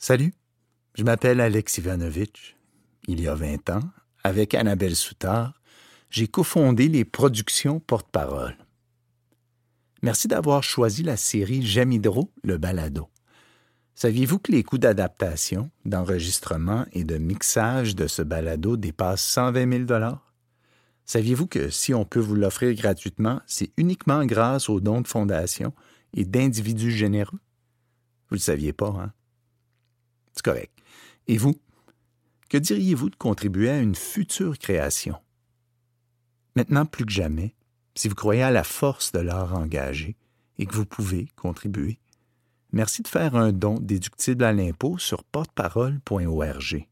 Salut, je m'appelle Alex Ivanovitch. Il y a 20 ans, avec Annabelle Soutard, j'ai cofondé les productions Porte-Parole. Merci d'avoir choisi la série J'aime Hydro, le balado. Saviez-vous que les coûts d'adaptation, d'enregistrement et de mixage de ce balado dépassent 120 000 Saviez-vous que si on peut vous l'offrir gratuitement, c'est uniquement grâce aux dons de fondation et d'individus généreux? Vous ne le saviez pas, hein? Correct. Et vous? Que diriez-vous de contribuer à une future création? Maintenant plus que jamais, si vous croyez à la force de l'art engagé et que vous pouvez contribuer, merci de faire un don déductible à l'impôt sur porteparole.org.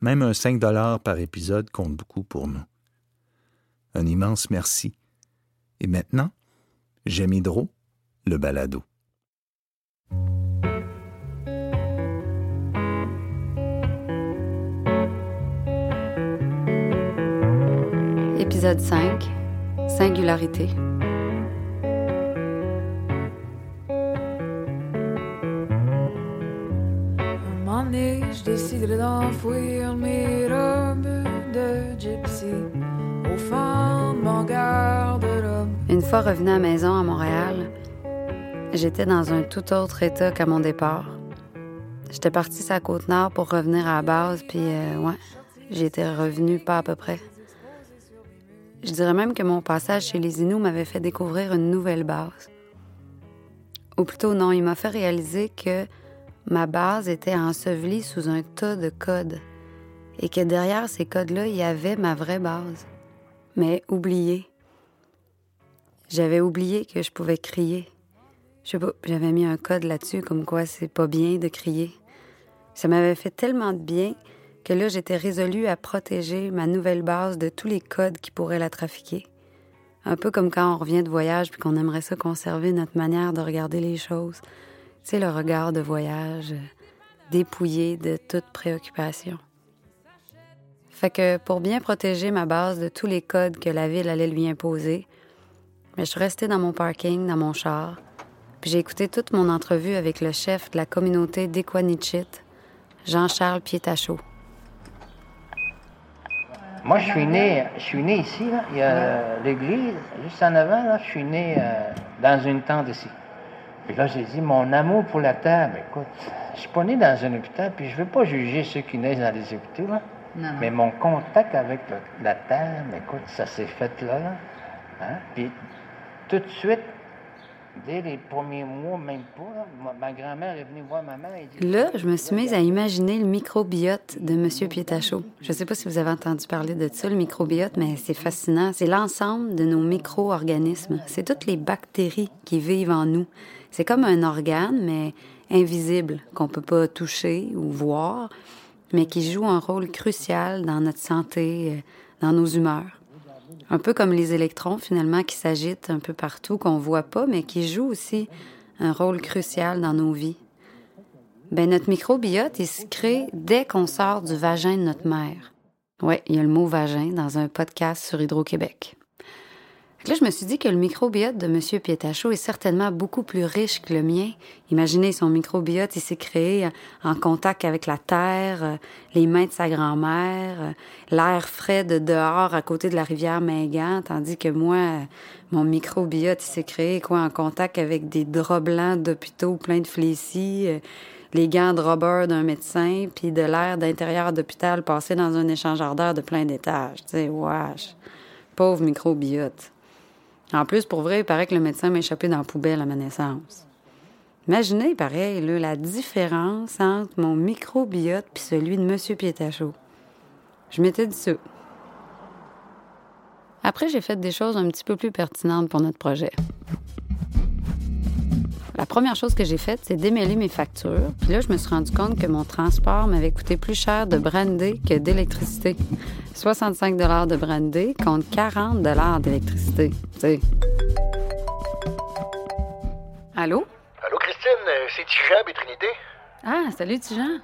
Même un 5 par épisode compte beaucoup pour nous. Un immense merci. Et maintenant, j'aime Hydro, le balado. Épisode 5 Singularité. Un moment donné, je déciderai d'enfouir mes robes de gypsy au fond de mon garde-robe. Une fois revenue à la maison à Montréal, j'étais dans un tout autre état qu'à mon départ. J'étais partie sur la côte nord pour revenir à la base, puis euh, ouais, j'étais revenue pas à peu près. Je dirais même que mon passage chez les Inuits m'avait fait découvrir une nouvelle base. Ou plutôt non, il m'a fait réaliser que ma base était ensevelie sous un tas de codes et que derrière ces codes-là, il y avait ma vraie base, mais oubliée. J'avais oublié que je pouvais crier. Je sais pas, j'avais mis un code là-dessus comme quoi c'est pas bien de crier. Ça m'avait fait tellement de bien que là, j'étais résolue à protéger ma nouvelle base de tous les codes qui pourraient la trafiquer. Un peu comme quand on revient de voyage puis qu'on aimerait ça conserver notre manière de regarder les choses. Sais, le regard de voyage, euh, dépouillé de toute préoccupation. Fait que pour bien protéger ma base de tous les codes que la ville allait lui imposer, mais je suis restée dans mon parking, dans mon char, puis j'ai écouté toute mon entrevue avec le chef de la communauté d'Equanichit, Jean-Charles Pietachot. Moi, je suis né, je suis né ici, là. Il y a l'église, juste en avant, là. Je suis né euh, dans une tente ici. Puis là, j'ai dit, mon amour pour la terre, ben, écoute, je suis pas né dans un hôpital, puis je veux pas juger ceux qui naissent dans les hôpitaux, là. Mais mon contact avec le- la terre, ben, écoute, ça s'est fait là, là. Hein? Puis tout de suite, dès les premiers mois, même pas, ma, grand-mère est venue voir ma mère et dit... Là, je me suis mise à imaginer le microbiote de M. Pietachot. Je ne sais pas si vous avez entendu parler de ça, le microbiote, mais c'est fascinant. C'est l'ensemble de nos micro-organismes. C'est toutes les bactéries qui vivent en nous. C'est comme un organe, mais invisible, qu'on ne peut pas toucher ou voir, mais qui joue un rôle crucial dans notre santé, euh, dans nos humeurs. Un peu comme les électrons, finalement, qui s'agitent un peu partout, qu'on voit pas, mais qui jouent aussi un rôle crucial dans nos vies. Ben, notre microbiote, il se crée dès qu'on sort du vagin de notre mère. Oui, il y a le mot vagin dans un podcast sur Hydro-Québec. Là, je me suis dit que le microbiote de M. Pietachot est certainement beaucoup plus riche que le mien. Imaginez, son microbiote, il s'est créé en contact avec la terre, euh, les mains de sa grand-mère, euh, l'air frais de dehors à côté de la rivière Mingan, tandis que moi, euh, mon microbiote, il s'est créé quoi en contact avec des draps blancs d'hôpitaux pleins de flécis, euh, les gants de rubber d'un médecin, puis de l'air d'intérieur d'hôpital passé dans un échangeur d'air de plein d'étages. Tu sais, wesh. Pauvre microbiote. En plus, pour vrai, il paraît que le médecin m'a échappé dans la poubelle à ma naissance. Imaginez, pareil, là, la différence entre mon microbiote puis celui de M. Pietachot. Je m'étais dit ça. Après, j'ai fait des choses un petit peu plus pertinentes pour notre projet. La première chose que j'ai faite, c'est démêler mes factures. Puis là, je me suis rendu compte que mon transport m'avait coûté plus cher de brander que d'électricité. 65 de brander contre 40 d'électricité. Tu sais. Allô? Allô, Christine, euh, c'est Tijan et Trinité? Ah, salut, Tijan.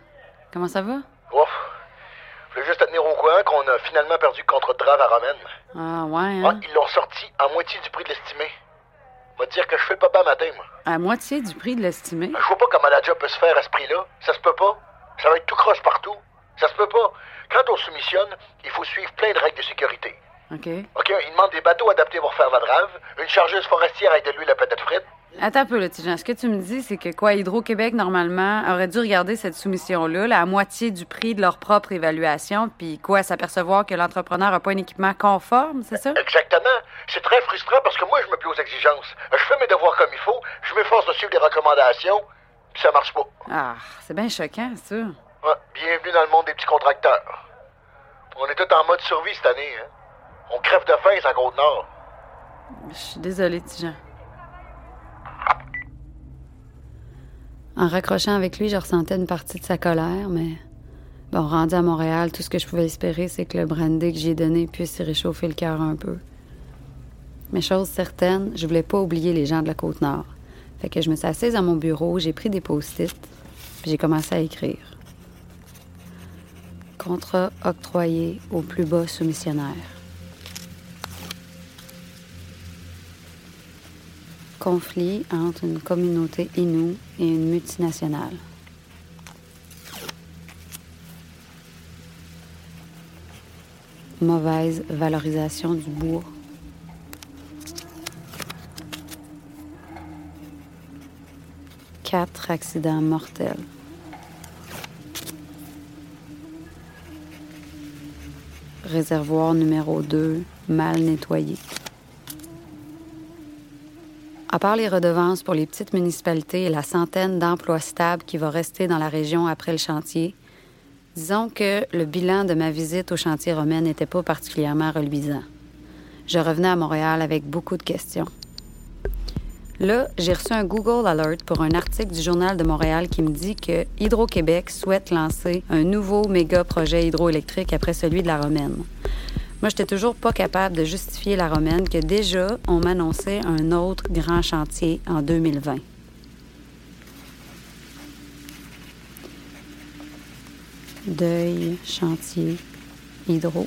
Comment ça va? Ouf. Je voulais juste te tenir au courant qu'on a finalement perdu de drave à Romaine. Ah, ouais, Ah, hein? ils l'ont sorti à moitié du prix de l'estimé. Va te dire que je fais le papa matin, moi. À moitié du prix de l'estimé. Je vois pas comment la job peut se faire à ce prix-là. Ça se peut pas. Ça va être tout croche partout. Ça se peut pas. Quand on soumissionne, il faut suivre plein de règles de sécurité. OK. OK, il demande des bateaux adaptés pour faire la drave, une chargeuse forestière avec de l'huile à peut-être frite. Attends un peu, là, Tijan. Ce que tu me dis, c'est que quoi, Hydro-Québec, normalement, aurait dû regarder cette soumission-là, là, à moitié du prix de leur propre évaluation, puis quoi, s'apercevoir que l'entrepreneur n'a pas un équipement conforme, c'est ça? Exactement. C'est très frustrant parce que moi, je me plie aux exigences. Je fais mes devoirs comme il faut, je m'efforce de suivre les recommandations, puis ça marche pas. Ah, c'est bien choquant, ça. Ouais, bienvenue dans le monde des petits contracteurs. On est tous en mode survie cette année, hein. On crève de faim, ça Côte-Nord. Je suis désolée, Tijan. En raccrochant avec lui, je ressentais une partie de sa colère, mais bon, rendu à Montréal, tout ce que je pouvais espérer, c'est que le brandy que j'ai donné puisse y réchauffer le cœur un peu. Mais chose certaine, je voulais pas oublier les gens de la Côte-Nord. Fait que je me suis assise à mon bureau, j'ai pris des post-it, puis j'ai commencé à écrire. Contrat octroyé au plus bas soumissionnaire. Conflit entre une communauté inoue et une multinationale. Mauvaise valorisation du bois. Quatre accidents mortels. Réservoir numéro 2 mal nettoyé. À part les redevances pour les petites municipalités et la centaine d'emplois stables qui va rester dans la région après le chantier, disons que le bilan de ma visite au chantier romain n'était pas particulièrement reluisant. Je revenais à Montréal avec beaucoup de questions. Là, j'ai reçu un Google Alert pour un article du Journal de Montréal qui me dit que Hydro-Québec souhaite lancer un nouveau méga projet hydroélectrique après celui de la Romaine. Moi, j'étais toujours pas capable de justifier la romaine que déjà, on m'annonçait un autre grand chantier en 2020. Deuil, chantier, hydro.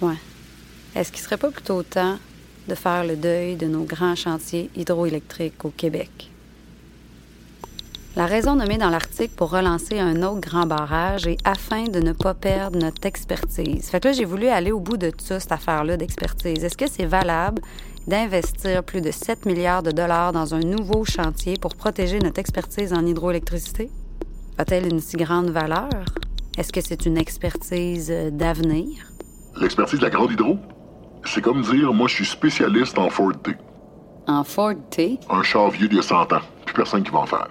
Ouais. Est-ce qu'il serait pas plutôt temps de faire le deuil de nos grands chantiers hydroélectriques au Québec? La raison nommée dans l'article pour relancer un autre grand barrage est afin de ne pas perdre notre expertise. Fait que là, j'ai voulu aller au bout de tout ça, cette affaire-là d'expertise. Est-ce que c'est valable d'investir plus de 7 milliards de dollars dans un nouveau chantier pour protéger notre expertise en hydroélectricité? A-t-elle une si grande valeur? Est-ce que c'est une expertise euh, d'avenir? L'expertise de la grande hydro? C'est comme dire, moi, je suis spécialiste en Ford T. En Ford T? Un char vieux d'il y a 100 ans. Plus personne qui va en faire.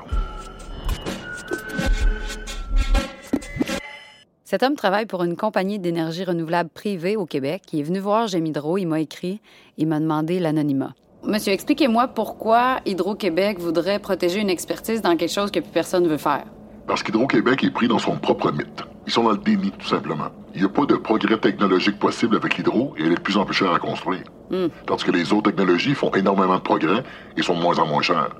Cet homme travaille pour une compagnie d'énergie renouvelable privée au Québec. Il est venu voir Hydro, il m'a écrit, il m'a demandé l'anonymat. Monsieur, expliquez-moi pourquoi Hydro-Québec voudrait protéger une expertise dans quelque chose que plus personne ne veut faire. Parce qu'Hydro-Québec est pris dans son propre mythe. Ils sont dans le déni, tout simplement. Il n'y a pas de progrès technologique possible avec l'hydro et elle est de plus en plus chère à construire. Tandis que les autres technologies font énormément de progrès et sont de moins en moins chères.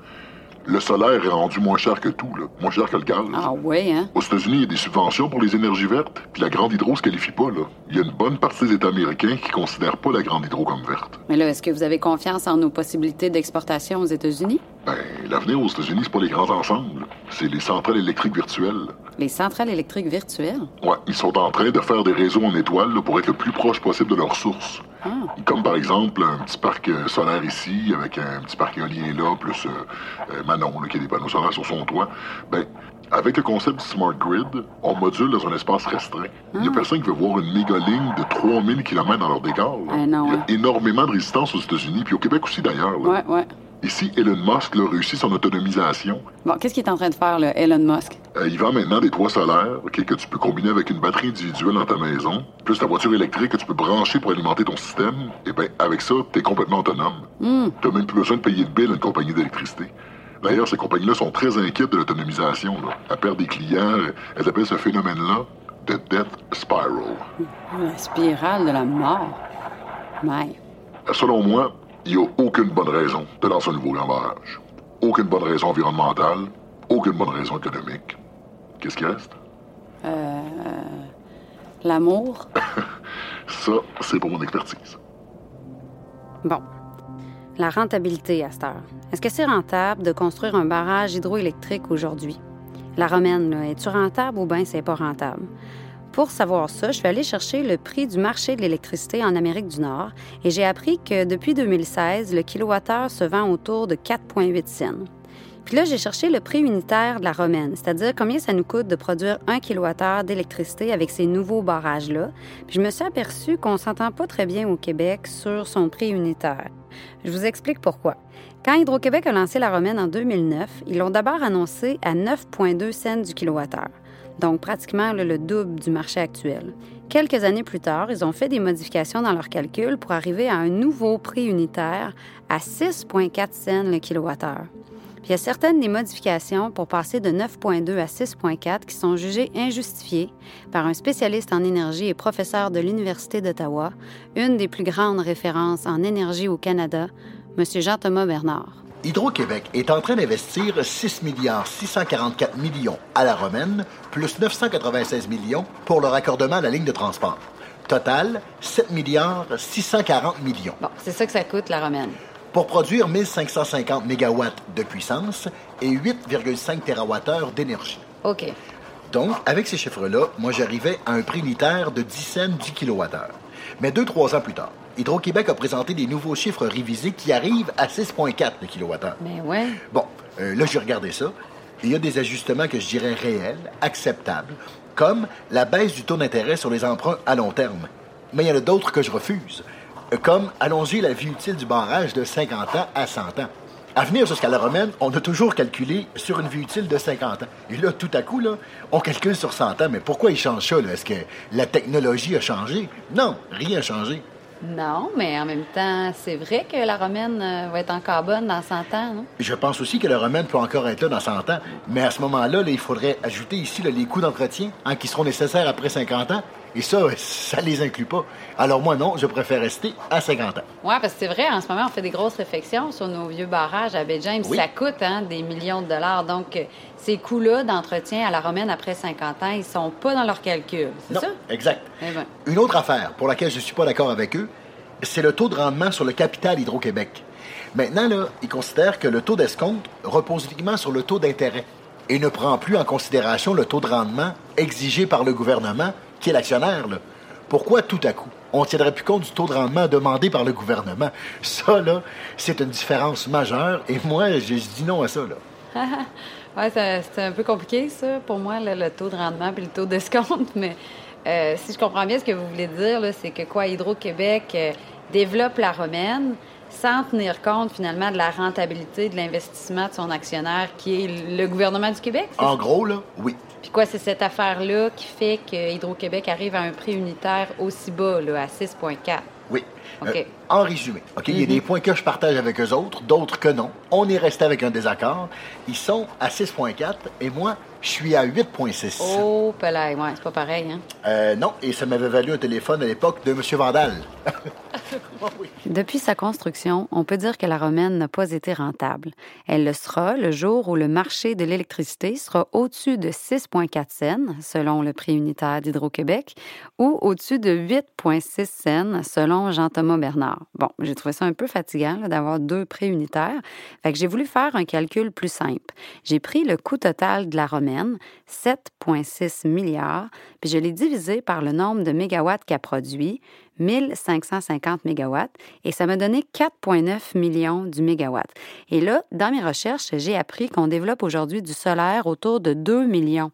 Le solaire est rendu moins cher que tout, là. moins cher que le gaz. Ah ouais, hein? Aux États-Unis, il y a des subventions pour les énergies vertes, puis la grande hydro se qualifie pas. Là. Il y a une bonne partie des États américains qui considèrent pas la grande hydro comme verte. Mais là, est-ce que vous avez confiance en nos possibilités d'exportation aux États-Unis? Ben, l'avenir aux États-Unis, c'est pas les grands ensembles. C'est les centrales électriques virtuelles. Les centrales électriques virtuelles? Ouais, ils sont en train de faire des réseaux en étoiles là, pour être le plus proche possible de leur source. Ah. Comme par exemple un petit parc euh, solaire ici, avec un petit parc éolien là, plus euh, euh, Manon, là, qui a des panneaux solaires sur son toit. Ben, avec le concept du Smart Grid, on module dans un espace restreint. Il y a personne qui veut voir une méga ligne de 3000 km dans leur. Ah non, Il y a énormément de résistance aux États-Unis, puis au Québec aussi d'ailleurs. Ouais, ouais. Ici, Elon Musk là, réussit son autonomisation. Bon, qu'est-ce qu'il est en train de faire, là, Elon Musk? Euh, il vend maintenant des toits solaires que tu peux combiner avec une batterie individuelle dans ta maison, plus ta voiture électrique que tu peux brancher pour alimenter ton système. Et bien, avec ça, t'es complètement autonome. T'as même plus besoin de payer de bill à une compagnie d'électricité. D'ailleurs, ces compagnies-là sont très inquiètes de l'autonomisation. Elles perdent des clients. Elles appellent ce phénomène-là de death spiral. La spirale de la mort. Mais, Selon moi, il n'y a aucune bonne raison de lancer un nouveau grand barrage. Aucune bonne raison environnementale, aucune bonne raison économique. Qu'est-ce qui reste? l'amour? Ça, c'est pour mon expertise. Bon. La rentabilité à cette heure. Est-ce que c'est rentable de construire un barrage hydroélectrique aujourd'hui? La romaine, là, es-tu rentable ou bien c'est pas rentable? Pour savoir ça, je suis allée chercher le prix du marché de l'électricité en Amérique du Nord et j'ai appris que depuis 2016, le kilowattheure se vend autour de 4,8 cents. Puis là, j'ai cherché le prix unitaire de la romaine, c'est-à-dire combien ça nous coûte de produire un kilowattheure d'électricité avec ces nouveaux barrages-là. Puis je me suis aperçu qu'on s'entend pas très bien au Québec sur son prix unitaire. Je vous explique pourquoi. Quand Hydro-Québec a lancé la romaine en 2009, ils l'ont d'abord annoncé à 9,2 cents du kilowattheure donc pratiquement le double du marché actuel. Quelques années plus tard, ils ont fait des modifications dans leurs calculs pour arriver à un nouveau prix unitaire à 6,4 cents le kilowattheure. Il y a certaines des modifications pour passer de 9,2 à 6,4 qui sont jugées injustifiées par un spécialiste en énergie et professeur de l'Université d'Ottawa, une des plus grandes références en énergie au Canada, M. Jean-Thomas Bernard. Hydro-Québec est en train d'investir 6 milliards 644 millions à la Romaine, plus 996 millions pour le raccordement à la ligne de transport. Total, 7 milliards 640 millions. Bon, c'est ça que ça coûte, la Romaine. Pour produire 1550 mégawatts de puissance et 8,5 TWh d'énergie. OK. Donc, avec ces chiffres-là, moi, j'arrivais à un prix unitaire de 10 cents du kilowattheure. Mais deux, trois ans plus tard, Hydro-Québec a présenté des nouveaux chiffres révisés qui arrivent à 6,4 le kilowattheure. Mais ouais. Bon, euh, là, j'ai regardé ça. Il y a des ajustements que je dirais réels, acceptables, comme la baisse du taux d'intérêt sur les emprunts à long terme. Mais il y en a d'autres que je refuse, euh, comme allonger la vie utile du barrage de 50 ans à 100 ans. À venir jusqu'à la romaine, on a toujours calculé sur une vie utile de 50 ans. Et là, tout à coup, là, on calcule sur 100 ans. Mais pourquoi ils changent ça? Est-ce que la technologie a changé? Non, rien n'a changé. Non, mais en même temps, c'est vrai que la romaine euh, va être encore bonne dans 100 ans, non? Je pense aussi que la romaine peut encore être là dans 100 ans. Mais à ce moment-là, il faudrait ajouter ici les coûts d'entretien hein, qui seront nécessaires après 50 ans. Et ça, ça les inclut pas. Alors moi, non, je préfère rester à 50 ans. Oui, parce que c'est vrai, en ce moment, on fait des grosses réflexions sur nos vieux barrages à Baie James. Ça coûte hein, des millions de dollars. Donc, euh, ces coûts-là d'entretien à la romaine après 50 ans, ils sont pas dans leurs calculs. C'est ça? exact. Eh ben. Une autre affaire pour laquelle je ne suis pas d'accord avec eux, c'est le taux de rendement sur le capital Hydro-Québec. Maintenant, là, ils considèrent que le taux d'escompte repose uniquement sur le taux d'intérêt et ne prend plus en considération le taux de rendement exigé par le gouvernement qui est l'actionnaire. Pourquoi tout à coup on ne tiendrait plus compte du taux de rendement demandé par le gouvernement? Ça, là, c'est une différence majeure et moi, je, dis non à ça. Là. oui, c'est un peu compliqué, ça, pour moi, le taux de rendement et le taux d'escompte, mais euh, si je comprends bien ce que vous voulez dire, c'est que quoi, Hydro-Québec euh, développe la romaine sans tenir compte finalement de la rentabilité de l'investissement de son actionnaire qui est le gouvernement du Québec? En gros, là, oui. Puis quoi, c'est cette affaire-là qui fait que Hydro-Québec arrive à un prix unitaire aussi bas, là, à 6,4? Oui. Euh, en résumé, OK, il y a des points que je partage avec eux autres, d'autres que non. On est resté avec un désaccord. Ils sont à 6,4 et moi, je suis à 8,6. Oh, Pelay, ouais, c'est pas pareil, hein? Euh, non, et ça m'avait valu un téléphone à l'époque de M. Vandal. Depuis sa construction, on peut dire que la romaine n'a pas été rentable. Elle le sera le jour où le marché de l'électricité sera au-dessus de 6,4 cents, selon le prix unitaire d'Hydro-Québec, ou au-dessus de 8,6 cents, selon Jean-Thomas Bernard. Bon, j'ai trouvé ça un peu fatigant d'avoir deux prix unitaires, fait que j'ai voulu faire un calcul plus simple. J'ai pris le coût total de la romaine, 7,6 milliards, puis je l'ai divisé par le nombre de mégawatts qu'a produit, 1550 mégawatts et ça m'a donné 4,9 millions du mégawatt. Et là, dans mes recherches, j'ai appris qu'on développe aujourd'hui du solaire autour de 2 millions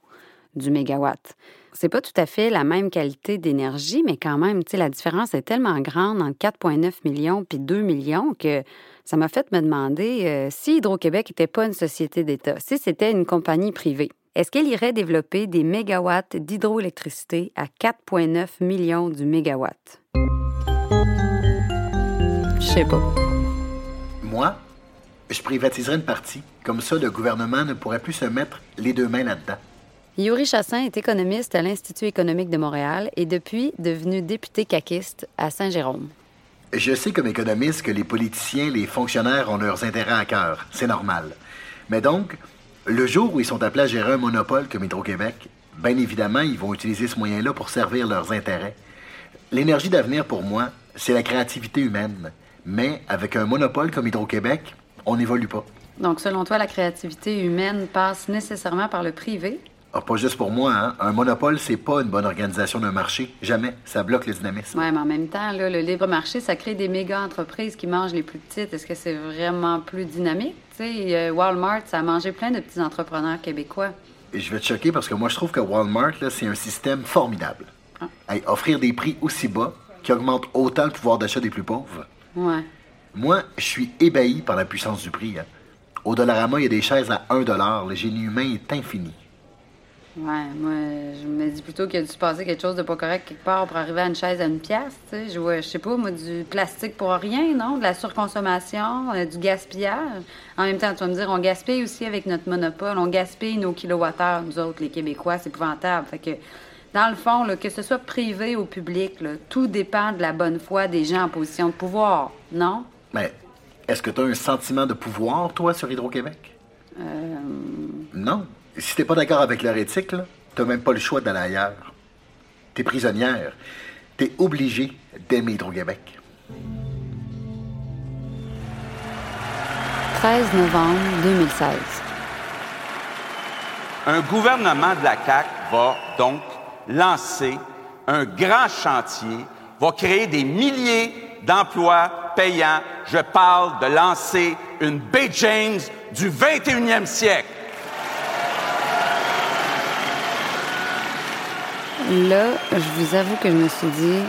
du mégawatt. C'est pas tout à fait la même qualité d'énergie, mais quand même, la différence est tellement grande entre 4,9 millions puis 2 millions que ça m'a fait me demander euh, si Hydro-Québec n'était pas une société d'État, si c'était une compagnie privée. Est-ce qu'elle irait développer des mégawatts d'hydroélectricité à 4,9 millions du mégawatt? Je sais pas. Moi, je privatiserais une partie. Comme ça, le gouvernement ne pourrait plus se mettre les deux mains là-dedans. Yuri Chassin est économiste à l'Institut économique de Montréal et depuis devenu député caquiste à Saint-Jérôme. Je sais comme économiste que les politiciens, les fonctionnaires ont leurs intérêts à cœur. C'est normal. Mais donc, le jour où ils sont appelés à gérer un monopole comme Hydro-Québec, bien évidemment, ils vont utiliser ce moyen-là pour servir leurs intérêts. L'énergie d'avenir, pour moi, c'est la créativité humaine. Mais avec un monopole comme Hydro-Québec, on n'évolue pas. Donc, selon toi, la créativité humaine passe nécessairement par le privé? Ah, pas juste pour moi, hein. Un monopole, c'est pas une bonne organisation d'un marché. Jamais. Ça bloque le dynamisme. Oui, mais en même temps, là, le libre marché, ça crée des méga entreprises qui mangent les plus petites. Est-ce que c'est vraiment plus dynamique? Walmart, ça a mangé plein de petits entrepreneurs québécois. Et je vais te choquer parce que moi, je trouve que Walmart, c'est un système formidable. Hey, offrir des prix aussi bas qui augmentent autant le pouvoir d'achat des plus pauvres. Ouais. Moi, je suis ébahi par la puissance du prix. hein. Au Dollarama, il y a des chaises à 1 Le génie humain est infini. Ouais, moi, je me dis plutôt qu'il a dû se passer quelque chose de pas correct quelque part pour arriver à une chaise à une pièce, tu sais. Je vois, je sais pas, moi, du plastique pour rien, non? De la surconsommation, euh, du gaspillage. En même temps, tu vas me dire, on gaspille aussi avec notre monopole. On gaspille nos kilowattheures, nous autres, les Québécois. C'est épouvantable. Fait que, dans le fond, là, que ce soit privé ou public, là, tout dépend de la bonne foi des gens en position de pouvoir, non? Mais est-ce que tu as un sentiment de pouvoir, toi, sur Hydro-Québec? Euh, Non. Si t'es pas d'accord avec leur éthique, t'as même pas le choix d'aller ailleurs. T'es prisonnière. T'es obligé d'aimer Hydro-Québec. 13 novembre 2016. Un gouvernement de la CAQ va donc lancer un grand chantier, va créer des milliers d'emplois payants. Je parle de lancer une Bay James du 21e siècle. Là, je vous avoue que je me suis dit,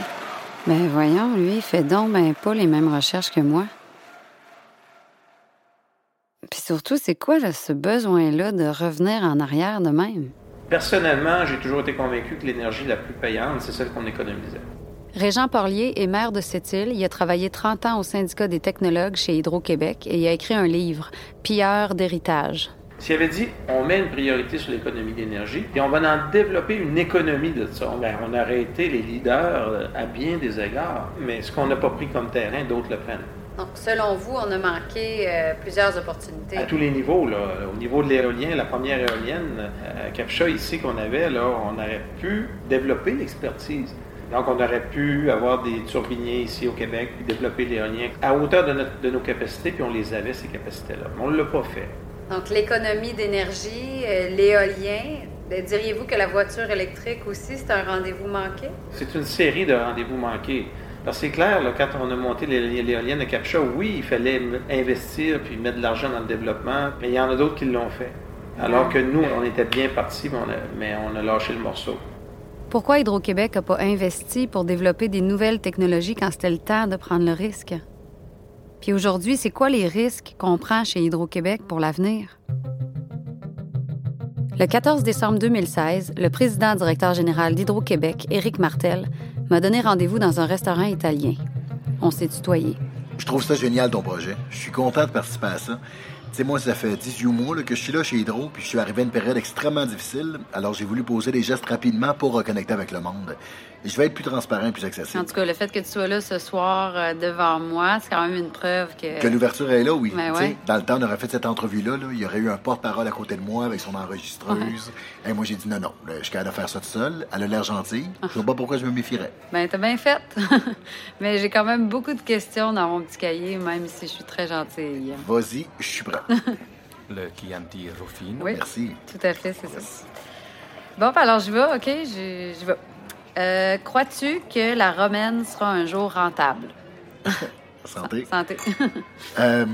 ben voyons, lui, il fait donc ben pas les mêmes recherches que moi. Puis surtout, c'est quoi là, ce besoin-là de revenir en arrière de même? Personnellement, j'ai toujours été convaincu que l'énergie la plus payante, c'est celle qu'on économisait. Régent Porlier est maire de cette île. Il a travaillé 30 ans au syndicat des technologues chez Hydro-Québec et il a écrit un livre, Pilleur d'héritage. S'il avait dit, on met une priorité sur l'économie d'énergie et on va en développer une économie de ça, ben, on aurait été les leaders euh, à bien des égards. Mais ce qu'on n'a pas pris comme terrain, d'autres le prennent. Donc, selon vous, on a manqué euh, plusieurs opportunités. À tous les niveaux, là. Au niveau de l'éolien, la première éolienne, euh, à Capcha ici qu'on avait, là, on aurait pu développer l'expertise. Donc, on aurait pu avoir des turbiniers ici au Québec, puis développer l'éolien à hauteur de, notre- de nos capacités, puis on les avait, ces capacités-là. Mais on ne l'a pas fait. Donc, l'économie d'énergie, euh, l'éolien. Euh, Diriez-vous que la voiture électrique aussi, c'est un rendez-vous manqué? C'est une série de rendez-vous manqués. Parce que c'est clair, là, quand on a monté l'é- l'éolienne à Capcha, oui, il fallait investir puis mettre de l'argent dans le développement, mais il y en a d'autres qui l'ont fait. Alors que nous, on était bien partis, mais on a, mais on a lâché le morceau. Pourquoi Hydro-Québec n'a pas investi pour développer des nouvelles technologies quand c'était le temps de prendre le risque? Puis aujourd'hui, c'est quoi les risques qu'on prend chez Hydro-Québec pour l'avenir? Le 14 décembre 2016, le président directeur général d'Hydro-Québec, Éric Martel, m'a donné rendez-vous dans un restaurant italien. On s'est tutoyé. Je trouve ça génial, ton projet. Je suis content de participer à ça. Tu sais, moi, ça fait 18 mois que je suis là chez Hydro, puis je suis arrivé à une période extrêmement difficile, alors j'ai voulu poser des gestes rapidement pour reconnecter avec le monde. Je vais être plus transparent et plus En accessible. tout cas, le fait que tu sois là ce soir euh, devant moi, c'est quand même une preuve que... Que l'ouverture est là, oui. Ben ouais. Dans le temps, on aurait fait cette entrevue-là, là, il y aurait eu un porte-parole à côté de moi avec son enregistreuse. Et moi, j'ai dit non, non, là, je suis capable de faire ça tout seul. Elle a l'air gentille. Je vois pas pourquoi je me méfierais. Ben, t'as bien fait. Mais j'ai quand même beaucoup de questions dans mon petit cahier, même si je suis très gentille. Vas-y, je suis prêt. Le Chianti Ruffino. Oui, Merci. tout à fait, c'est ça. Bon, ben alors je vais, OK, je, je vais. Euh, Crois-tu que la romaine sera un jour rentable? Santé. Santé. Euh,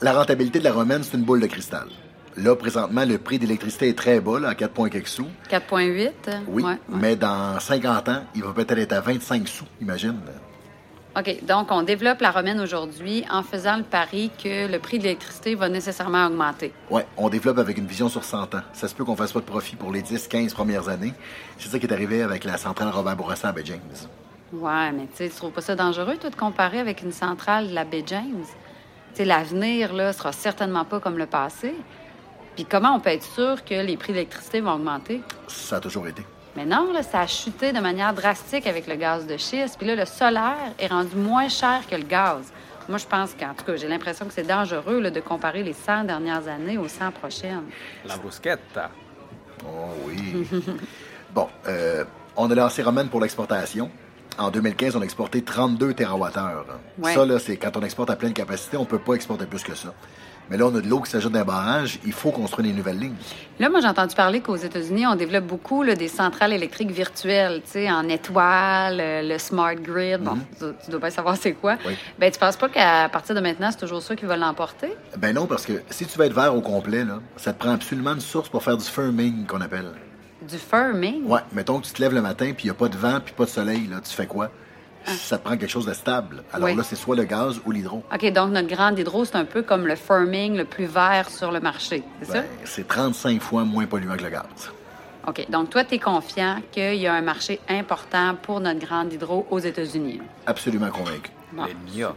la rentabilité de la romaine, c'est une boule de cristal. Là, présentement, le prix d'électricité est très bas, là, à 4 points quelques sous. 4,8? Oui, Ouais, ouais. mais dans 50 ans, il va peut-être être à 25 sous, imagine. OK, donc on développe la romaine aujourd'hui en faisant le pari que le prix de l'électricité va nécessairement augmenter. Ouais, on développe avec une vision sur 100 ans. Ça se peut qu'on fasse pas de profit pour les 10, 15 premières années. C'est ça qui est arrivé avec la centrale Robert Bourassa à Bay James. Ouais, mais tu sais, tu trouves pas ça dangereux, toi, de comparer avec une centrale de la baie James? Tu sais, l'avenir, là, sera certainement pas comme le passé. Puis comment on peut être sûr que les prix de l'électricité vont augmenter? Ça a toujours été. Mais non, là, ça a chuté de manière drastique avec le gaz de schiste. Puis là, le solaire est rendu moins cher que le gaz. Moi, je pense qu'en tout cas, j'ai l'impression que c'est dangereux là, de comparer les 100 dernières années aux 100 prochaines. La bruschetta. Oh oui. bon, euh, on a lancé Romaine pour l'exportation. En 2015, on a exporté 32 TWh. Ouais. Ça, là, c'est quand on exporte à pleine capacité, on peut pas exporter plus que ça. Mais là, on a de l'eau qui s'ajoute d'un barrage. Il faut construire des nouvelles lignes. Là, moi, j'ai entendu parler qu'aux États-Unis, on développe beaucoup là, des centrales électriques virtuelles, tu sais, en étoiles, euh, le smart grid. Bon, tu, tu dois pas savoir c'est quoi. Mhm. Oui. Ben, tu penses pas qu'à partir de maintenant, c'est toujours ça qui va l'emporter? Ben non, parce que si tu veux être vert au complet, là, ça te prend absolument une source pour faire du firming, qu'on appelle. Du firming? Ouais, mettons que tu te lèves le matin, puis il n'y a pas de vent, puis pas de soleil, là, tu fais quoi? Ça te prend quelque chose de stable. Alors Oui. là, c'est soit le gaz ou l'hydro. OK, donc notre grande hydro, c'est un peu comme le firming le plus vert sur le marché, c'est Ben, ça? c'est 35 fois moins polluant que le gaz. OK, donc toi, tu es confiant qu'il y a un marché important pour notre grande hydro aux États-Unis. Absolument convaincu. Bon, Les. Oh,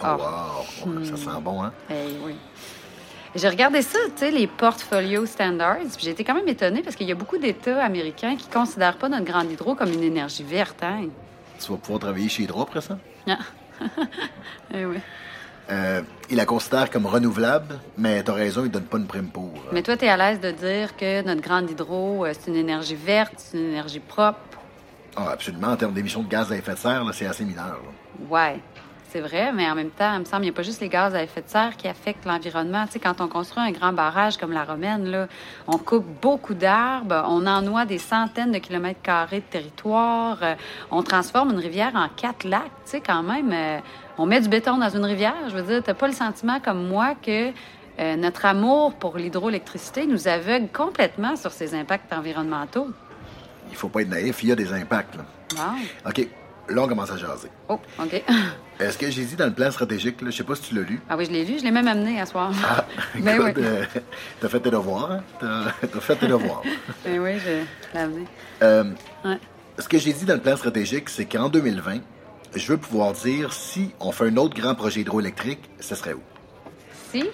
Ah. wow, ça sent bon, hein? Eh oui. J'ai regardé ça, tu sais, les portfolio standards, puis j'ai été quand même étonnée parce qu'il y a beaucoup d'États américains qui considèrent pas notre grande hydro comme une énergie verte, hein? Tu vas pouvoir travailler chez Hydro après ça? Ah. eh oui. Euh, il la considère comme renouvelable, mais t'as raison, il donne pas une prime pour. Mais toi, tu es à l'aise de dire que notre grande hydro, euh, c'est une énergie verte, c'est une énergie propre? Ah, absolument, en termes d'émissions de gaz à effet de serre, c'est assez mineur. là. Ouais, c'est vrai, mais en même temps, il me semble qu'il n'y a pas juste les gaz à effet de serre qui affectent l'environnement. Tu sais, quand on construit un grand barrage comme la Romaine, là, on coupe beaucoup d'arbres, on ennoie des centaines de kilomètres carrés de territoire, euh, on transforme une rivière en quatre lacs, tu sais, quand même. euh, on met du béton dans une rivière. Je veux dire, t'as pas le sentiment comme moi que euh, notre amour pour l'hydroélectricité nous aveugle complètement sur ses impacts environnementaux? Il faut pas être naïf, il y a des impacts. là. Wow. OK, là, on commence à jaser. Oh, OK. Est-ce que j'ai dit dans le plan stratégique, là, je sais pas si tu l'as lu? Ah oui, je l'ai lu, je l'ai même amené à soir. Ah, Ben oui. écoute, euh, t'as fait tes devoirs, hein? T'as fait tes devoirs. Ben oui, je l'ai amené. Euh, Ouais. ce que j'ai dit dans le plan stratégique, c'est qu'en 2020, je veux pouvoir dire si on fait un autre grand projet hydroélectrique, ce serait où? Si?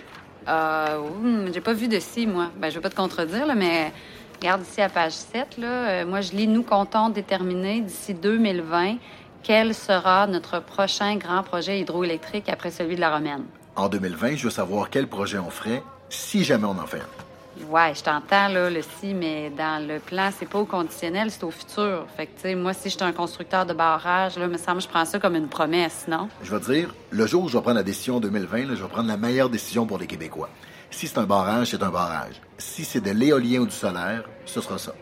Euh, hum, j'ai pas vu de si, moi. Ben, je veux pas te contredire, là, mais regarde ici à page 7, là. euh, moi, je lis Nous comptons déterminer d'ici 2020 quel sera notre prochain grand projet hydroélectrique après celui de la Romaine? En 2020, je veux savoir quel projet on ferait si jamais on en fait un. Ouais, je t'entends, là, le si, mais dans le plan, c'est pas au conditionnel, c'est au futur. Fait que, tu sais, moi, si j'étais un constructeur de barrage, là, me semble que je prends ça comme une promesse, non? Je vais te dire, le jour où je vais prendre la décision en 2020, là, je vais prendre la meilleure décision pour les Québécois. Si c'est un barrage, c'est un barrage. Si c'est de l'éolien ou du solaire, ce sera ça.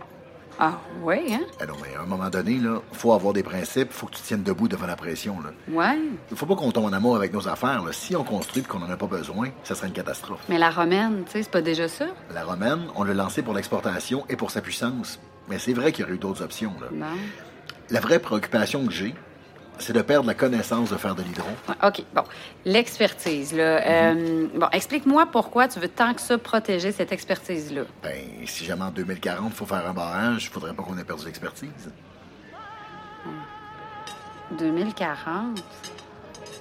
Ah, oui, hein? Eh non, mais à un moment donné, là, faut avoir des principes, faut que tu tiennes debout devant la pression. Là. Ouais. Il faut pas qu'on tombe en amour avec nos affaires. Là. Si on construit et qu'on n'en a pas besoin, ça serait une catastrophe. Mais la romaine, tu sais, c'est pas déjà ça? La romaine, on l'a lancée pour l'exportation et pour sa puissance. Mais c'est vrai qu'il y aurait eu d'autres options. Là. Bon. La vraie préoccupation que j'ai, c'est de perdre la connaissance de faire de l'hydro. Ouais, OK, bon. L'expertise, là. euh, bon, explique-moi pourquoi tu veux tant que ça protéger cette expertise-là. Ben, si jamais en 2040, il faut faire un barrage, il faudrait pas qu'on ait perdu l'expertise. 2040?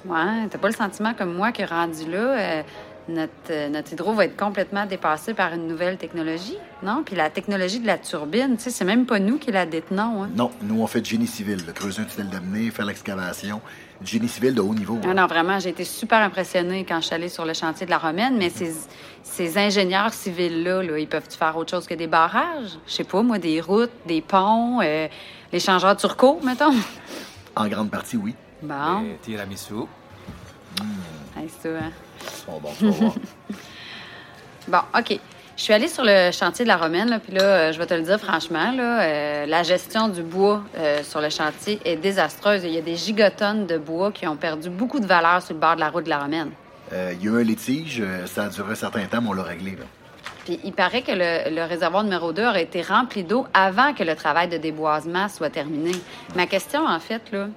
Ouais, t'as pas le sentiment comme moi que rendu là, euh, notre, euh, notre hydro va être complètement dépassé par une nouvelle technologie, non? Puis la technologie de la turbine, tu sais, c'est même pas nous qui la détenons, hein? Non, nous, on fait du génie civil. là. Creuser un tunnel d'amener, faire l'excavation. Du génie civil de haut niveau. Ah hein. non, vraiment, j'ai été super impressionnée quand je suis allée sur le chantier de la Romaine, mais ces, ces ingénieurs civils-là, là, ils peuvent-tu faire autre chose que des barrages? Je sais pas, moi, des routes, des ponts, euh, les changeurs turcos, mettons? En grande partie, oui. Bon, Et tiramisu. hey, ça, hein. Bon, bon, OK. Je suis allée sur le chantier de la Romaine, là, puis là, euh, je vais te le dire franchement, là, euh, la gestion du bois euh, sur le chantier est désastreuse. Il y a des gigatonnes de bois qui ont perdu beaucoup de valeur sur le bord de la route de la Romaine. Euh, Il y a eu un litige, ça a duré un certain temps, mais on l'a réglé. Là. Puis il paraît que le, le réservoir numéro 2 aurait été rempli d'eau avant que le travail de déboisement soit terminé. Ma question, en fait, là,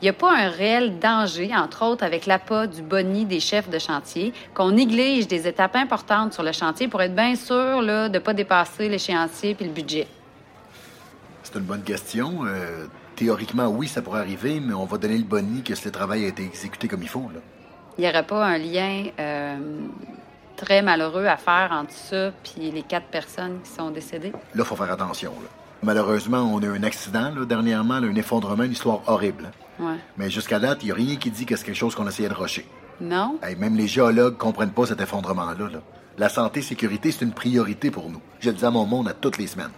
il n'y a pas un réel danger, entre autres avec l'appât du boni des chefs de chantier, qu'on néglige des étapes importantes sur le chantier pour être bien sûr là, de ne pas dépasser l'échéancier puis le budget. C'est une bonne question. Euh, théoriquement, oui, ça pourrait arriver, mais on va donner le boni que ce travail a été exécuté comme il faut. Là. Il n'y aurait pas un lien euh, très malheureux à faire entre ça puis les quatre personnes qui sont décédées? Là, il faut faire attention. là. Malheureusement, on a eu un accident là, dernièrement, là, un effondrement, une histoire horrible. hein. Ouais. Mais jusqu'à date, il n'y a rien qui dit que c'est quelque chose qu'on essayait de rocher. Non? Hey, même les géologues comprennent pas cet effondrement-là. là. La santé sécurité, c'est une priorité pour nous. Je le dis à mon monde à toutes les semaines.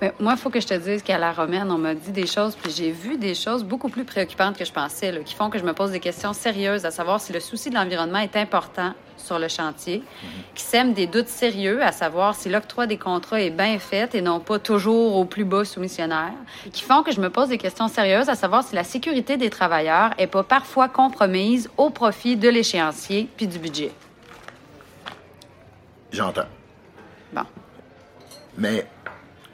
Mais moi, il faut que je te dise qu'à la romaine, on m'a dit des choses, puis j'ai vu des choses beaucoup plus préoccupantes que je pensais, là, qui font que je me pose des questions sérieuses à savoir si le souci de l'environnement est important sur le chantier, qui sèment des doutes sérieux à savoir si l'octroi des contrats est bien fait et non pas toujours au plus bas soumissionnaire, qui font que je me pose des questions sérieuses à savoir si la sécurité des travailleurs est pas parfois compromise au profit de l'échéancier puis du budget. J'entends. Bon, Mais,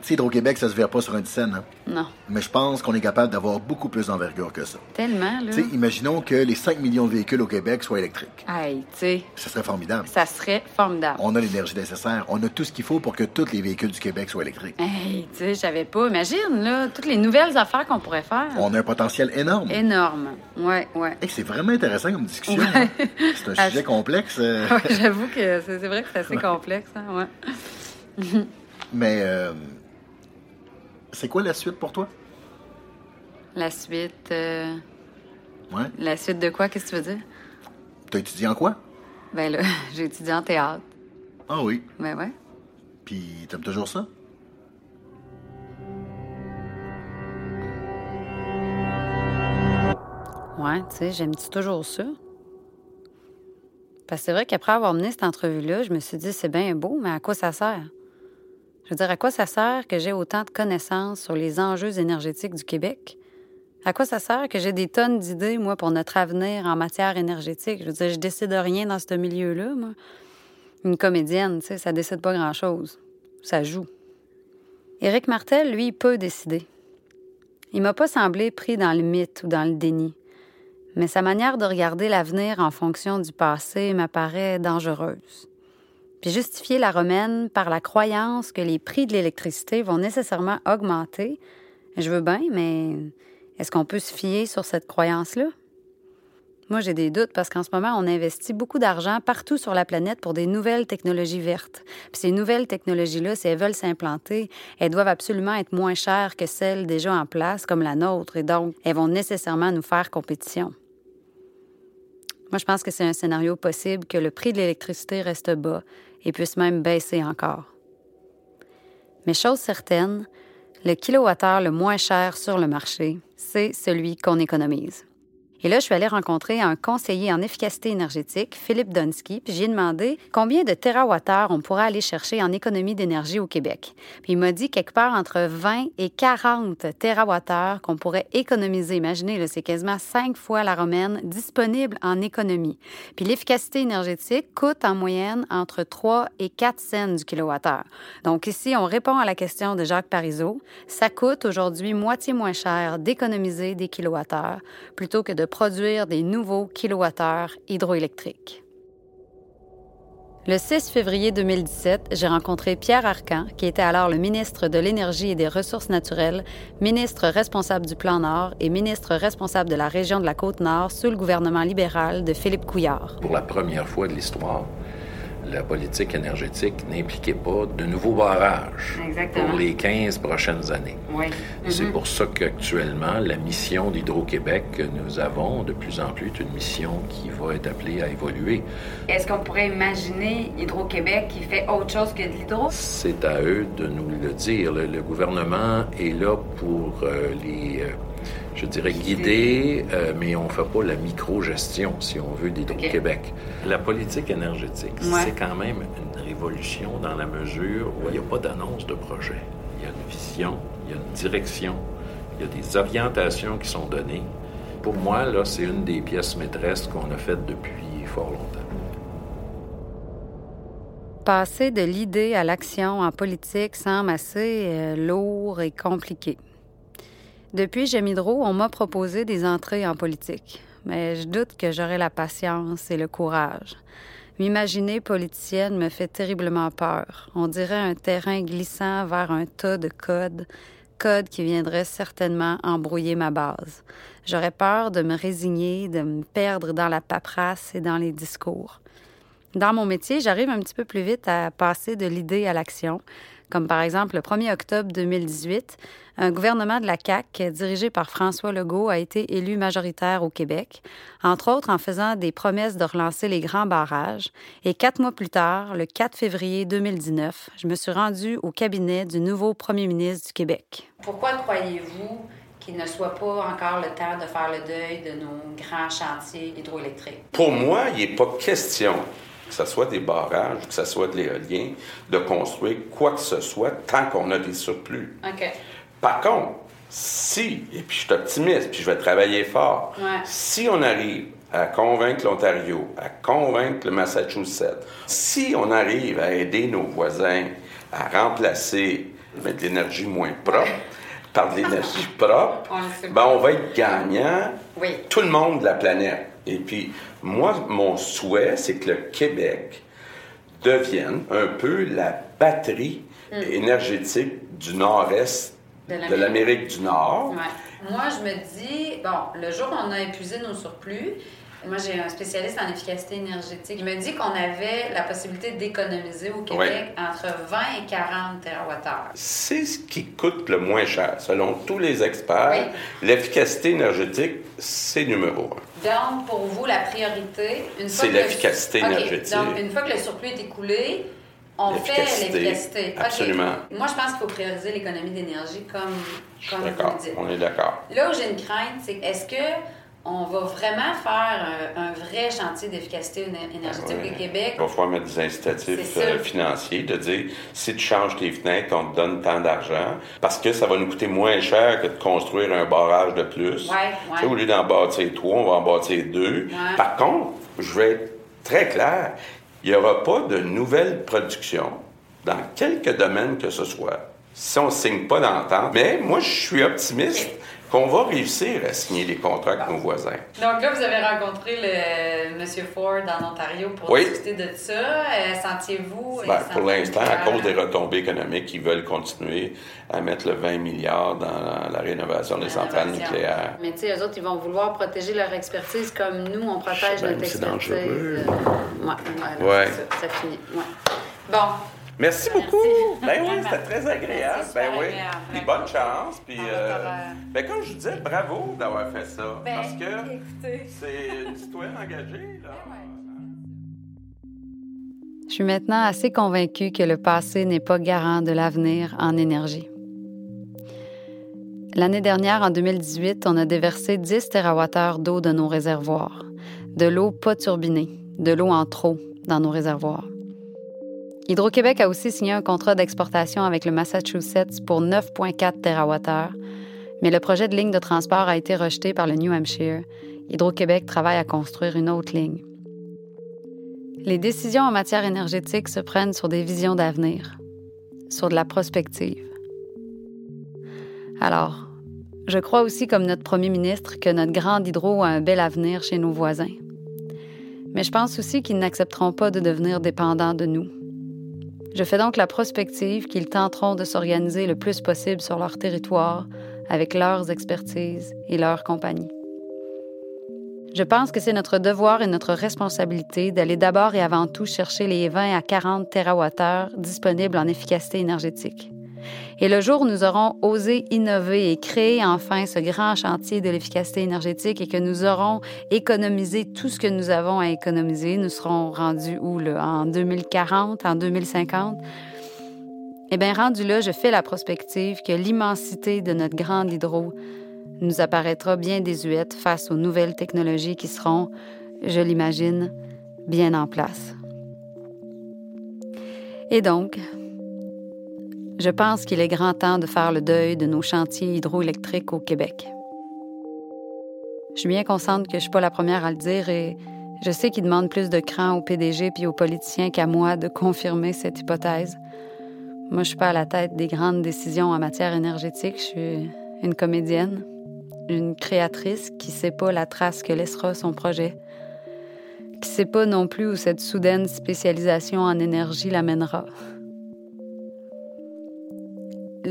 sais, Hydro-Québec, ça se verra pas sur un dizaine, hein? non, Mais je pense qu'on est capable d'avoir beaucoup plus d'envergure que ça. tellement, là. Tu sais, imaginons que les 5 millions de véhicules au Québec soient électriques. Hey, tu sais, Ça serait formidable. ça serait formidable. On a l'énergie nécessaire. On a tout ce qu'il faut pour que tous les véhicules du Québec soient électriques. Hey, tu sais, je savais pas. Imagine, là, toutes les nouvelles affaires qu'on pourrait faire. On a un potentiel énorme. Énorme. Ouais, ouais. Hey, c'est vraiment intéressant comme discussion. Ouais. hein. C'est un sujet je- complexe. euh, Ouais, J'avoue que c'est c'est vrai que c'est assez complexe, hein, ouais. Mais, euh, c'est quoi la suite pour toi? La suite. euh, Ouais. La suite de quoi, qu'est-ce que tu veux dire? T'as étudié en quoi? Ben là, j'ai étudié en théâtre. Ah oui. Ben ouais. Puis, t'aimes toujours ça? Ouais, tu sais, j'aime-tu toujours ça? Parce que c'est vrai qu'après avoir mené cette entrevue-là, je me suis dit, c'est bien beau, mais à quoi ça sert? Je veux dire, à quoi ça sert que j'ai autant de connaissances sur les enjeux énergétiques du Québec? À quoi ça sert que j'ai des tonnes d'idées, moi, pour notre avenir en matière énergétique? Je veux dire, je décide de rien dans ce milieu-là, moi. Une comédienne, tu sais, ça décide pas grand-chose. Ça joue. Éric Martel, lui, peut décider. Il m'a pas semblé pris dans le mythe ou dans le déni mais sa manière de regarder l'avenir en fonction du passé m'apparaît dangereuse. Puis justifier la romaine par la croyance que les prix de l'électricité vont nécessairement augmenter, je veux bien, mais est-ce qu'on peut se fier sur cette croyance-là? Moi, j'ai des doutes parce qu'en ce moment, on investit beaucoup d'argent partout sur la planète pour des nouvelles technologies vertes. Puis ces nouvelles technologies-là, si elles veulent s'implanter, elles doivent absolument être moins chères que celles déjà en place, comme la nôtre, et donc elles vont nécessairement nous faire compétition. Moi, je pense que c'est un scénario possible que le prix de l'électricité reste bas et puisse même baisser encore. Mais chose certaine, le kilowattheure le moins cher sur le marché, c'est celui qu'on économise. Et là, je suis allée rencontrer un conseiller en efficacité énergétique, Philippe Donsky, puis j'ai demandé combien de térawattheures on pourrait aller chercher en économie d'énergie au Québec. Puis il m'a dit quelque part entre 20 et 40 térawattheures qu'on pourrait économiser. Imaginez, c'est quasiment cinq fois la romaine disponible en économie. Puis l'efficacité énergétique coûte en moyenne entre 3 et 4 cents du kilowattheure. Donc ici, on répond à la question de Jacques Parizeau. Ça coûte aujourd'hui moitié moins cher d'économiser des kilowattheures plutôt que de produire des nouveaux kilowattheures hydroélectriques. Le 6 février 2017, j'ai rencontré Pierre Arcan, qui était alors le ministre de l'Énergie et des Ressources naturelles, ministre responsable du Plan Nord et ministre responsable de la région de la Côte-Nord sous le gouvernement libéral de Philippe Couillard. Pour la première fois de l'histoire, la politique énergétique n'impliquait pas de nouveaux barrages Exactement. pour les 15 prochaines années. Oui. C'est pour ça qu'actuellement, la mission d'Hydro-Québec que nous avons de plus en plus est une mission qui va être appelée à évoluer. Est-ce qu'on pourrait imaginer Hydro-Québec qui fait autre chose que de l'hydro? C'est à eux de nous le dire. Le, le gouvernement est là pour euh, les, euh, je dirais, guider, euh, mais on ne fait pas la micro-gestion, si on veut, d'Hydro-Québec. La politique énergétique, Ouais. c'est quand même une révolution dans la mesure où il n'y a pas d'annonce de projet. Il y a une vision, il y a une direction, il y a des orientations qui sont données. Pour moi, là, c'est une des pièces maîtresses qu'on a faites depuis fort longtemps. Passer de l'idée à l'action en politique semble assez euh, lourd et compliqué. Depuis Gemidro, on m'a proposé des entrées en politique, mais je doute que j'aurai la patience et le courage. M'imaginer politicienne me fait terriblement peur. On dirait un terrain glissant vers un tas de codes, codes qui viendraient certainement embrouiller ma base. J'aurais peur de me résigner, de me perdre dans la paperasse et dans les discours. Dans mon métier, j'arrive un petit peu plus vite à passer de l'idée à l'action, comme par exemple le 1er octobre 2018, un gouvernement de la CAQ dirigé par François Legault a été élu majoritaire au Québec, entre autres en faisant des promesses de relancer les grands barrages. Et quatre mois plus tard, le 4 février 2019, je me suis rendue au cabinet du nouveau premier ministre du Québec. Pourquoi croyez-vous qu'il ne soit pas encore le temps de faire le deuil de nos grands chantiers hydroélectriques? Pour moi, il n'est pas question que ce soit des barrages, que ce soit de l'éolien, de construire quoi que ce soit tant qu'on a des surplus. Par contre, si, et puis je suis optimiste, puis je vais travailler fort, Ouais. si on arrive à convaincre l'Ontario, à convaincre le Massachusetts, si on arrive à aider nos voisins à remplacer mais, de l'énergie moins propre par de l'énergie propre, On ben, on va être gagnant, Oui. tout le monde de la planète. Et puis, moi, mon souhait, c'est que le Québec devienne un peu la batterie énergétique du nord-est De l'Amérique. du Nord. Ouais. Moi, je me dis, bon, le jour où on a épuisé nos surplus, moi, j'ai un spécialiste en efficacité énergétique. Il me dit qu'on avait la possibilité d'économiser au Québec entre 20 et 40 TWh. C'est ce qui coûte le moins cher. Selon tous les experts, l'efficacité énergétique, c'est numéro un. Donc, pour vous, la priorité, une fois C'est le- l'efficacité énergétique. Donc, une fois que le surplus est écoulé, on fait L'efficacité, absolument. Moi, je pense qu'il faut prioriser l'économie d'énergie comme, comme dites. on est d'accord. Là où j'ai une crainte, c'est est-ce que on va vraiment faire un, un vrai chantier d'efficacité éner- énergétique Ouais. au Québec? Il va falloir mettre des incitatifs euh, financiers, de dire si tu changes tes fenêtres, on te donne tant d'argent, parce que ça va nous coûter moins cher que de construire un barrage de plus. Ouais, ouais. Tu sais, au lieu d'en bâtir trois, on va en bâtir deux. Ouais. Par contre, je vais être très clair, il n'y aura pas de nouvelle production dans quelque domaine que ce soit si on ne signe pas d'entente. Mais moi, je suis optimiste qu'on va réussir à signer les contrats avec nos voisins. Donc là, vous avez rencontré le M. Ford en Ontario pour Oui. discuter de ça. Euh, Sentiez-vous... Ben, euh, pour l'instant, à cause des retombées économiques, ils veulent continuer à mettre le 20 milliards dans la rénovation des centrales Rénovation. nucléaires. Mais tu sais, eux autres, ils vont vouloir protéger leur expertise comme nous, on protège Ben, notre c'est expertise. dangereux. Euh, ouais, ouais, Ouais. c'est Ça, ça finit. Ouais. Bon, Merci beaucoup. Ben oui, c'était très agréable. Merci, Ben oui. agréable, Puis vraiment. bonne chance. Puis, euh, ben comme je vous disais, bravo d'avoir fait ça. Ben, parce que écoutez. c'est une citoyenne engagée, là. Je suis maintenant assez convaincue que le passé n'est pas garant de l'avenir en énergie. L'année dernière, en 2018, on a déversé 10 TWh d'eau de nos réservoirs. De l'eau pas turbinée, de l'eau en trop dans nos réservoirs. Hydro-Québec a aussi signé un contrat d'exportation avec le Massachusetts pour 9,4 TWh, mais le projet de ligne de transport a été rejeté par le New Hampshire. Hydro-Québec travaille à construire une autre ligne. Les décisions en matière énergétique se prennent sur des visions d'avenir, sur de la prospective. Alors, je crois aussi, comme notre premier ministre, que notre grande hydro a un bel avenir chez nos voisins. Mais je pense aussi qu'ils n'accepteront pas de devenir dépendants de nous. Je fais donc la prospective qu'ils tenteront de s'organiser le plus possible sur leur territoire avec leurs expertises et leurs compagnies. Je pense que c'est notre devoir et notre responsabilité d'aller d'abord et avant tout chercher les 20 à 40 TWh disponibles en efficacité énergétique. Et le jour où nous aurons osé innover et créer enfin ce grand chantier de l'efficacité énergétique et que nous aurons économisé tout ce que nous avons à économiser, nous serons rendus où, là? En 2040, en 2050? Eh bien, rendu là, je fais la prospective que l'immensité de notre grande hydro nous apparaîtra bien désuète face aux nouvelles technologies qui seront, je l'imagine, bien en place. Et donc, je pense qu'il est grand temps de faire le deuil de nos chantiers hydroélectriques au Québec. Je suis bien consciente que je suis pas la première à le dire et je sais qu'il demande plus de cran au PDG puis aux politiciens qu'à moi de confirmer cette hypothèse. Moi, je suis pas à la tête des grandes décisions en matière énergétique. Je suis une comédienne, une créatrice qui sait pas la trace que laissera son projet, qui sait pas non plus où cette soudaine spécialisation en énergie l'amènera.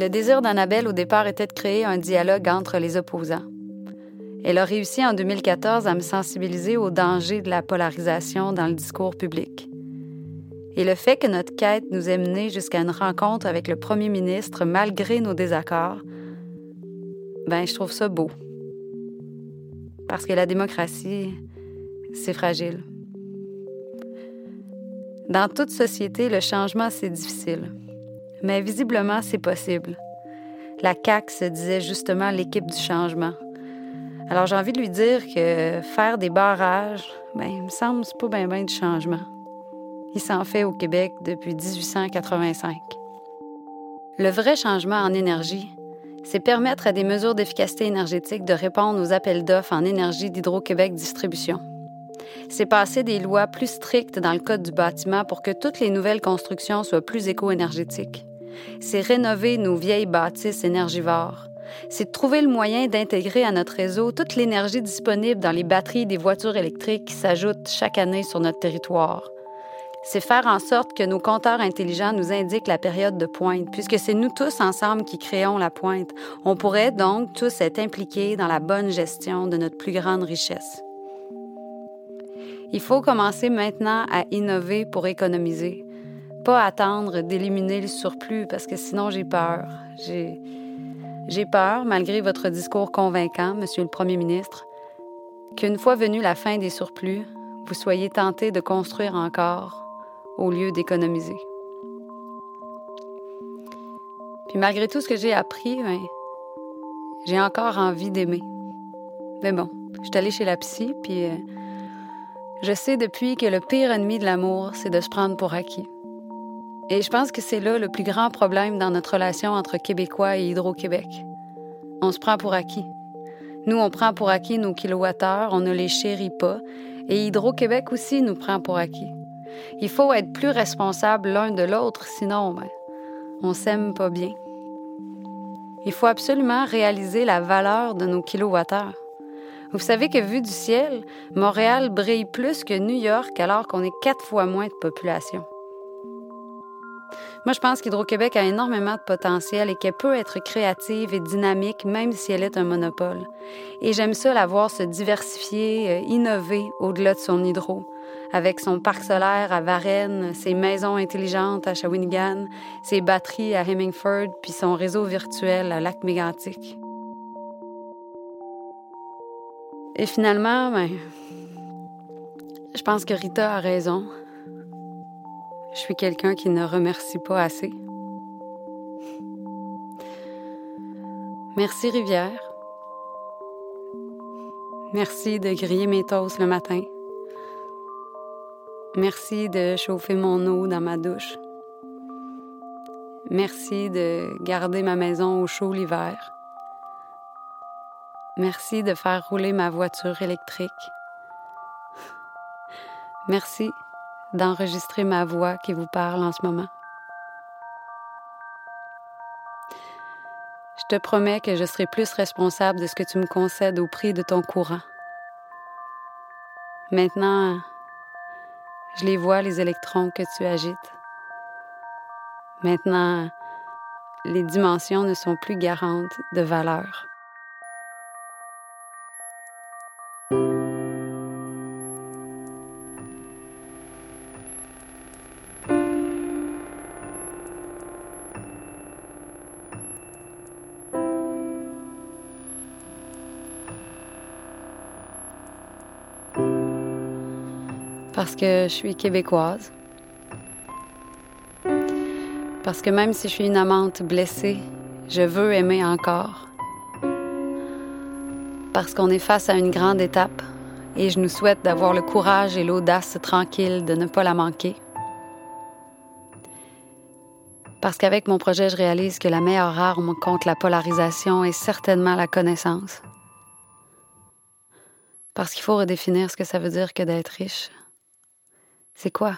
Le désir d'Annabelle au départ était de créer un dialogue entre les opposants. Elle a réussi en 2014 à me sensibiliser au danger de la polarisation dans le discours public. Et le fait que notre quête nous ait menés jusqu'à une rencontre avec le premier ministre malgré nos désaccords, ben je trouve ça beau. Parce que la démocratie, c'est fragile. Dans toute société, le changement, c'est difficile. Mais visiblement, c'est possible. La CAQ se disait justement l'équipe du changement. Alors j'ai envie de lui dire que faire des barrages, ben, il me semble c'est pas bien ben du changement. Il s'en fait au Québec depuis 1885. Le vrai changement en énergie, c'est permettre à des mesures d'efficacité énergétique de répondre aux appels d'offres en énergie d'Hydro-Québec Distribution. C'est passer des lois plus strictes dans le code du bâtiment pour que toutes les nouvelles constructions soient plus éco-énergétiques. C'est rénover nos vieilles bâtisses énergivores c'est trouver le moyen d'intégrer à notre réseau toute l'énergie disponible dans les batteries des voitures électriques qui s'ajoutent chaque année sur notre territoire. C'est faire en sorte que nos compteurs intelligents nous indiquent la période de pointe, puisque c'est nous tous ensemble qui créons la pointe. On pourrait donc tous être impliqués dans la bonne gestion de notre plus grande richesse. Il faut commencer maintenant à innover pour économiser, pas attendre d'éliminer le surplus parce que sinon j'ai peur. J'ai peur, malgré votre discours convaincant, Monsieur le Premier ministre, qu'une fois venue la fin des surplus, vous soyez tenté de construire encore au lieu d'économiser. Puis malgré tout ce que j'ai appris, ben, j'ai encore envie d'aimer. Mais bon, je suis allée chez la psy, puis euh, je sais depuis que le pire ennemi de l'amour, c'est de se prendre pour acquis. Et je pense que c'est là le plus grand problème dans notre relation entre Québécois et Hydro-Québec. On se prend pour acquis. Nous, on prend pour acquis nos kilowattheures, on ne les chérit pas, et Hydro-Québec aussi nous prend pour acquis. Il faut être plus responsable l'un de l'autre, sinon, ben, on s'aime pas bien. Il faut absolument réaliser la valeur de nos kilowattheures. Vous savez que vu du ciel, Montréal brille plus que New York alors qu'on est quatre fois moins de population. Moi, je pense qu'Hydro-Québec a énormément de potentiel et qu'elle peut être créative et dynamique même si elle est un monopole. Et j'aime ça la voir se diversifier, euh, innover au-delà de son hydro, avec son parc solaire à Varennes, ses maisons intelligentes à Shawinigan, ses batteries à Hemingford, puis son réseau virtuel à Lac Mégantic. Et finalement, ben, je pense que Rita a raison. Je suis quelqu'un qui ne remercie pas assez. Merci Rivière. Merci de griller mes toasts le matin. Merci de chauffer mon eau dans ma douche. Merci de garder ma maison au chaud l'hiver. Merci de faire rouler ma voiture électrique. Merci d'enregistrer ma voix qui vous parle en ce moment. Je te promets que je serai plus responsable de ce que tu me concèdes au prix de ton courant. Maintenant, je les vois, les électrons que tu agites. Maintenant, les dimensions ne sont plus garantes de valeur. Que je suis québécoise. Parce que même si je suis une amante blessée, je veux aimer encore. Parce qu'on est face à une grande étape et je nous souhaite d'avoir le courage et l'audace tranquille de ne pas la manquer. Parce qu'avec mon projet, je réalise que la meilleure arme contre la polarisation est certainement la connaissance. Parce qu'il faut redéfinir ce que ça veut dire que d'être riche. C'est quoi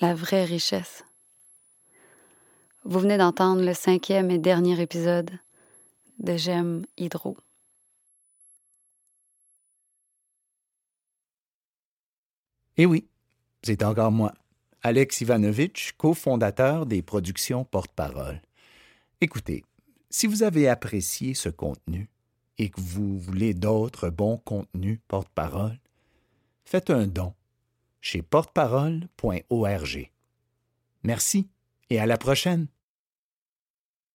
la vraie richesse? Vous venez d'entendre le cinquième et dernier épisode de J'aime Hydro. Eh oui, c'est encore moi, Alex Ivanovitch, cofondateur des productions Porte-Parole. Écoutez, si vous avez apprécié ce contenu et que vous voulez d'autres bons contenus Porte-Parole, faites un don chez porteparole.org. Merci et à la prochaine.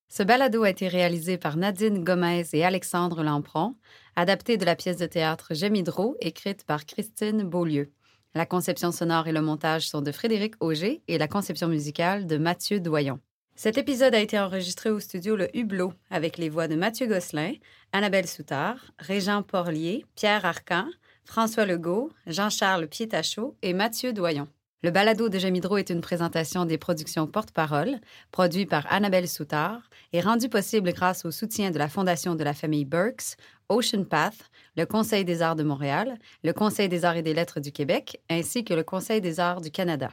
Ce balado a été réalisé par Nadine Gomez et Alexandre Lampron, adapté de la pièce de théâtre Hydro, écrite par Christine Beaulieu. La conception sonore et le montage sont de Frédéric Auger et la conception musicale de Mathieu Doyon. Cet épisode a été enregistré au studio Le Hublot avec les voix de Mathieu Gosselin, Annabelle Soutard, Régent Porlier, Pierre Arcan, François Legault, Jean-Charles Pietachot et Mathieu Doyon. Le balado de Jamidro est une présentation des productions Porte-Parole, produit par Annabelle Soutard et rendu possible grâce au soutien de la Fondation de la famille Burks, Ocean Path, le Conseil des arts de Montréal, le Conseil des arts et des lettres du Québec, ainsi que le Conseil des arts du Canada.